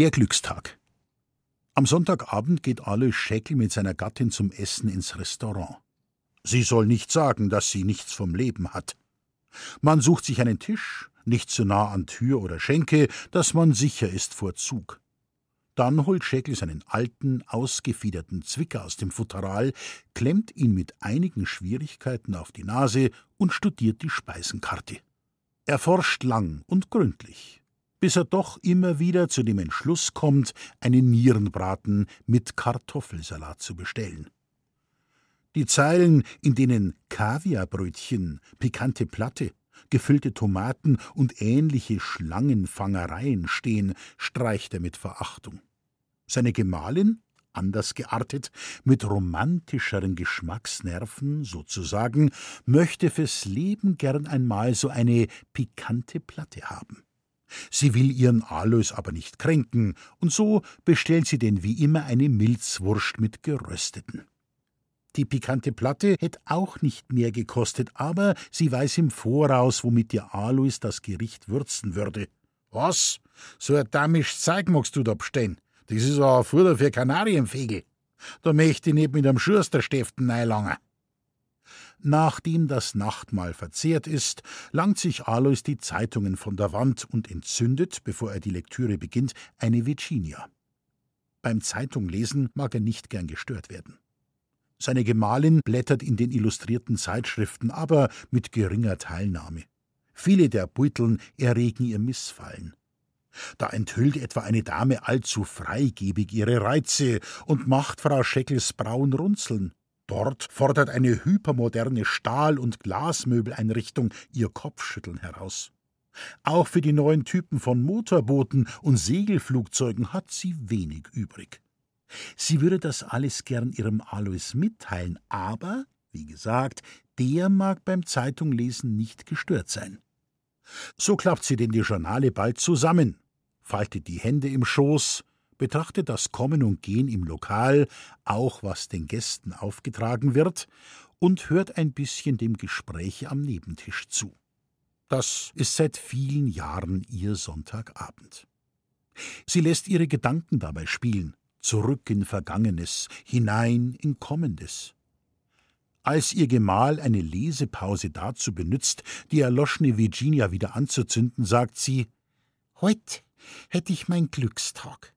Der Glückstag. Am Sonntagabend geht Alois Scheckel mit seiner Gattin zum Essen ins Restaurant. Sie soll nicht sagen, dass sie nichts vom Leben hat. Man sucht sich einen Tisch, nicht zu nah an Tür oder Schenke, dass man sicher ist vor Zug. Dann holt Scheckel seinen alten, ausgefiederten Zwicker aus dem Futteral, klemmt ihn mit einigen Schwierigkeiten auf die Nase und studiert die Speisenkarte. Er forscht lang und gründlich, bis er doch immer wieder zu dem Entschluss kommt, einen Nierenbraten mit Kartoffelsalat zu bestellen. Die Zeilen, in denen Kaviarbrötchen, pikante Platte, gefüllte Tomaten und ähnliche Schlangenfangereien stehen, streicht er mit Verachtung. Seine Gemahlin, anders geartet, mit romantischeren Geschmacksnerven sozusagen, möchte fürs Leben gern einmal so eine pikante Platte haben. Sie will ihren Alois aber nicht kränken, und so bestellt sie denn wie immer eine Milzwurst mit Gerösteten. Die pikante Platte hätte auch nicht mehr gekostet, aber sie weiß im Voraus, womit ihr Alois das Gericht würzen würde. Was? So ein damisch Zeug magst du da bestehen? Das ist ein Futter für Kanarienvögel. Da möchte ich nicht mit einem Schusterstäften einlangen. Nachdem das Nachtmahl verzehrt ist, langt sich Alois die Zeitungen von der Wand und entzündet, bevor er die Lektüre beginnt, eine Virginia. Beim Zeitunglesen mag er nicht gern gestört werden. Seine Gemahlin blättert in den illustrierten Zeitschriften, aber mit geringer Teilnahme. Viele der Beuteln erregen ihr Missfallen. Da enthüllt etwa eine Dame allzu freigebig ihre Reize und macht Frau Scheckels Brauen runzeln. Dort fordert eine hypermoderne Stahl- und Glasmöbeleinrichtung ihr Kopfschütteln heraus. Auch für die neuen Typen von Motorbooten und Segelflugzeugen hat sie wenig übrig. Sie würde das alles gern ihrem Alois mitteilen, aber, wie gesagt, der mag beim Zeitunglesen nicht gestört sein. So klappt sie denn die Journale bald zusammen, faltet die Hände im Schoß, betrachtet das Kommen und Gehen im Lokal, auch was den Gästen aufgetragen wird, und hört ein bisschen dem Gespräch am Nebentisch zu. Das ist seit vielen Jahren ihr Sonntagabend. Sie lässt ihre Gedanken dabei spielen, zurück in Vergangenes, hinein in Kommendes. Als ihr Gemahl eine Lesepause dazu benützt, die erloschene Virginia wieder anzuzünden, sagt sie: Heut hätt ich mein Glückstag.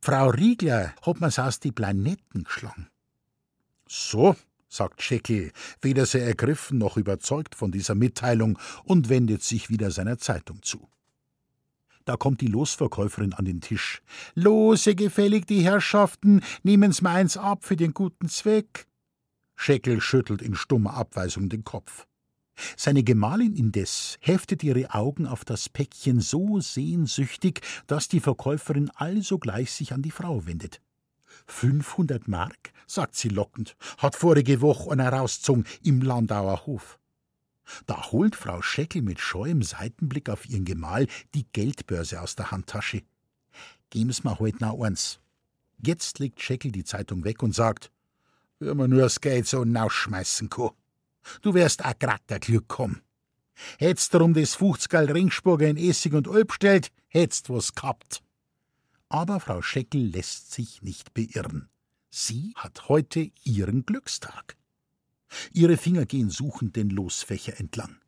Frau Riegler hat mir's aus die Planetten geschlagen. So, sagt Scheckel, weder sehr ergriffen noch überzeugt von dieser Mitteilung und wendet sich wieder seiner Zeitung zu. Da kommt die Losverkäuferin an den Tisch. Lose gefällig, die Herrschaften, nehmen's meins ab für den guten Zweck. Scheckel schüttelt in stummer Abweisung den Kopf. Seine Gemahlin indes heftet ihre Augen auf das Päckchen so sehnsüchtig, dass die Verkäuferin alsogleich sich an die Frau wendet. Fünfhundert Mark, sagt sie lockend, hat vorige Woche einer rausgezogen im Landauer Hof. Da holt Frau Scheckel mit scheuem Seitenblick auf ihren Gemahl die Geldbörse aus der Handtasche. Geben's mir heut noch eins. Jetzt legt Scheckel die Zeitung weg und sagt, wenn man nur das Geld so nausschmeißen kann. Du wärst a grad der Glück kommen. Hättst drum des Fuchsgall Ringsburger in Essig und Olb stellt, hättst was gehabt. Aber Frau Scheckel lässt sich nicht beirren. Sie hat heute ihren Glückstag. Ihre Finger gehen suchend den Losfächer entlang.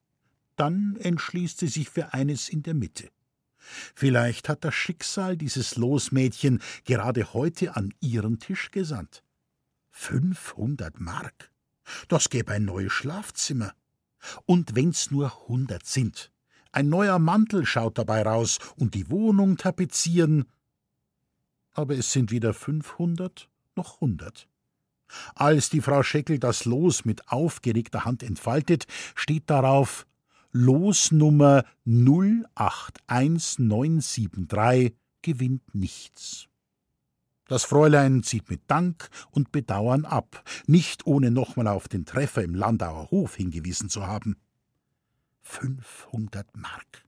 Dann entschließt sie sich für eines in der Mitte. Vielleicht hat das Schicksal dieses Losmädchen gerade heute an ihren Tisch gesandt. Fünfhundert Mark. Das gäbe ein neues Schlafzimmer. Und wenn's nur hundert sind. Ein neuer Mantel schaut dabei raus und die Wohnung tapezieren. Aber es sind weder fünfhundert noch hundert. Als die Frau Scheckel das Los mit aufgeregter Hand entfaltet, steht darauf Losnummer 081973 gewinnt nichts. Das Fräulein zieht mit Dank und Bedauern ab, nicht ohne nochmal auf den Treffer im Landauer Hof hingewiesen zu haben. 500 Mark.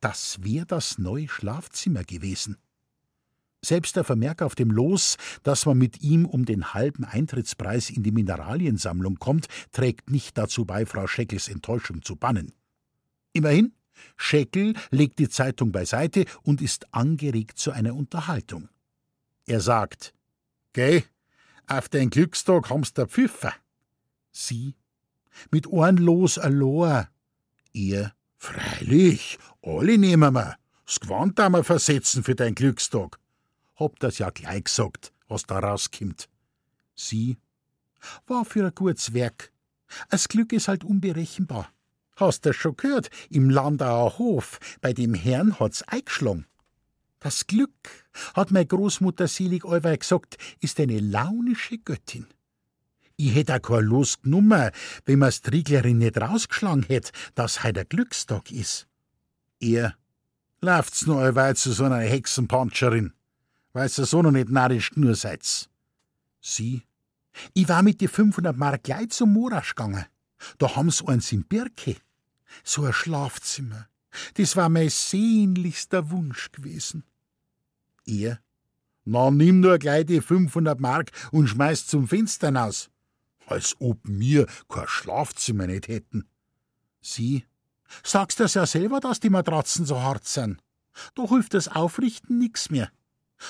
Das wär das neue Schlafzimmer gewesen. Selbst der Vermerk auf dem Los, dass man mit ihm um den halben Eintrittspreis in die Mineraliensammlung kommt, trägt nicht dazu bei, Frau Scheckels Enttäuschung zu bannen. Immerhin, Scheckel legt die Zeitung beiseite und ist angeregt zu einer Unterhaltung. Er sagt: Geh, auf dein Glückstag haben's der Pfiffer. Sie: Mit Ohren los alor. Er: Freilich, alle nehmen wir. Das Gewand wir versetzen für dein Glückstag. Hab das ja gleich gesagt, was da rauskommt. Sie: War für ein gutes Werk. Das Glück ist halt unberechenbar. Hast du schon gehört? Im Landauer Hof, bei dem Herrn hat's eingeschlagen. Das Glück, hat meine Großmutter selig allweil gesagt, ist eine launische Göttin. Ich hätt auch kein Los genommen, wenn mir's Trieglerin nicht rausgeschlagen hätt, dass heut der Glückstag is. Er, läuft's nur allweil zu so einer Hexenpanscherin, weil's ihr so noch nicht narrisch nur seid's. Sie, ich war mit die 500 Mark gleich zum Morasch gegangen. Da haben's eins im Birke. So ein Schlafzimmer. Das war mein sehnlichster Wunsch gewesen. Er, na nimm nur gleich die 500 Mark und schmeiß zum Fenster hinaus. Als ob mir kein Schlafzimmer nicht hätten. Sie, sagst das ja selber, dass die Matratzen so hart sind. Da hilft das Aufrichten nix mehr.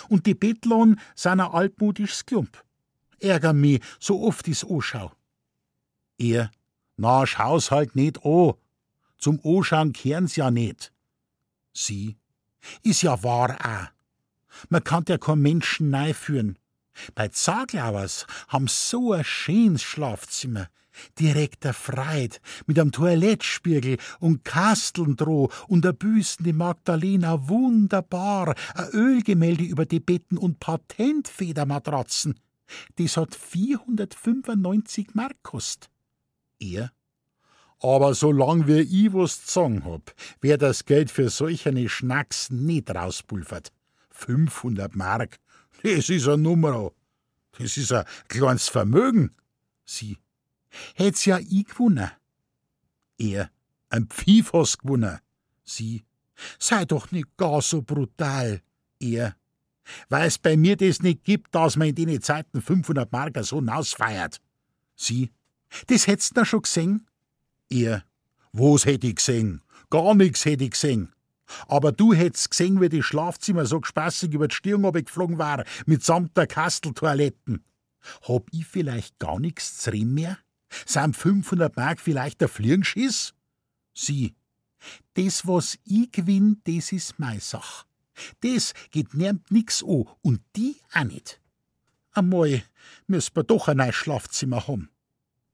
Und die Bettlohn sind ein altmodisches Klump. Ärger mich, so oft ich's anschau. Er, na, schau's halt nicht an. Zum Anschauen kehren's ja nicht. Sie, is ja wahr auch. Man kann ja kein Menschen führen. Bei Zaglauers haben so ein schönes Schlafzimmer, direkt erfreit, mit einem Toilettspiegel und Kasteln droh und der Büsten die Magdalena wunderbar, ein Ölgemälde über die Betten und Patentfedermatratzen. Das hat 495 Mark kost. Er aber solang wir ich was sagen hab, wär das Geld für solch eine Schnacks nicht rauspulvert. 500 Mark, das is a Nummer. Das is ein kleines Vermögen. Sie, hätt's ja ich gewonnen. Er, ein Pfiff hast gewonnen. Sie, sei doch nicht gar so brutal. Er, weil's bei mir das nicht gibt, dass man in den Zeiten 500 Mark so nausfeiert. Sie, das hätt's da schon gesehen? Er, was hätt ich gesehen? Gar nix hätt ich gesehen. Aber du hättest gesehen, wie die Schlafzimmer so gespassig über die Stirn geflogen war, mitsamt der Kasteltoiletten. Hab ich vielleicht gar zu reden mehr? Sind 500 Mark vielleicht der Fliegenschiss? Sie, das, was ich gewinn, das ist mei Sach. Das geht niemand nix an und die auch nicht. Einmal müssen wir doch ein neues Schlafzimmer haben.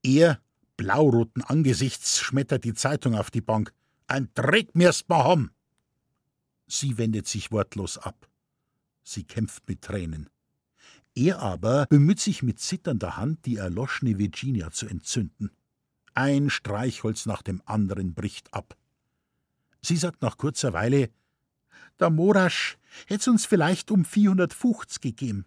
Er blauroten Angesichts schmettert die Zeitung auf die Bank. Ein Dreck mirst ma haben! Sie wendet sich wortlos ab. Sie kämpft mit Tränen. Er aber bemüht sich mit zitternder Hand, die erloschene Virginia zu entzünden. Ein Streichholz nach dem anderen bricht ab. Sie sagt nach kurzer Weile: Der Morasch hätt's uns vielleicht um 450 gegeben.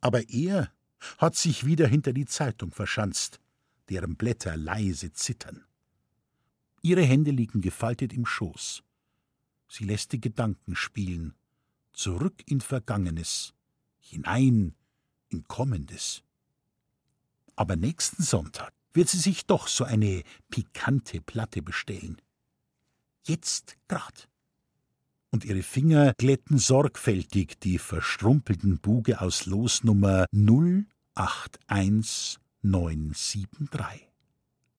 Aber er hat sich wieder hinter die Zeitung verschanzt deren Blätter leise zittern. Ihre Hände liegen gefaltet im Schoß. Sie lässt die Gedanken spielen, zurück in Vergangenes, hinein in Kommendes. Aber nächsten Sonntag wird sie sich doch so eine pikante Platte bestellen. Jetzt grad. Und ihre Finger glätten sorgfältig die verstrumpelten Buge aus Losnummer 081 973.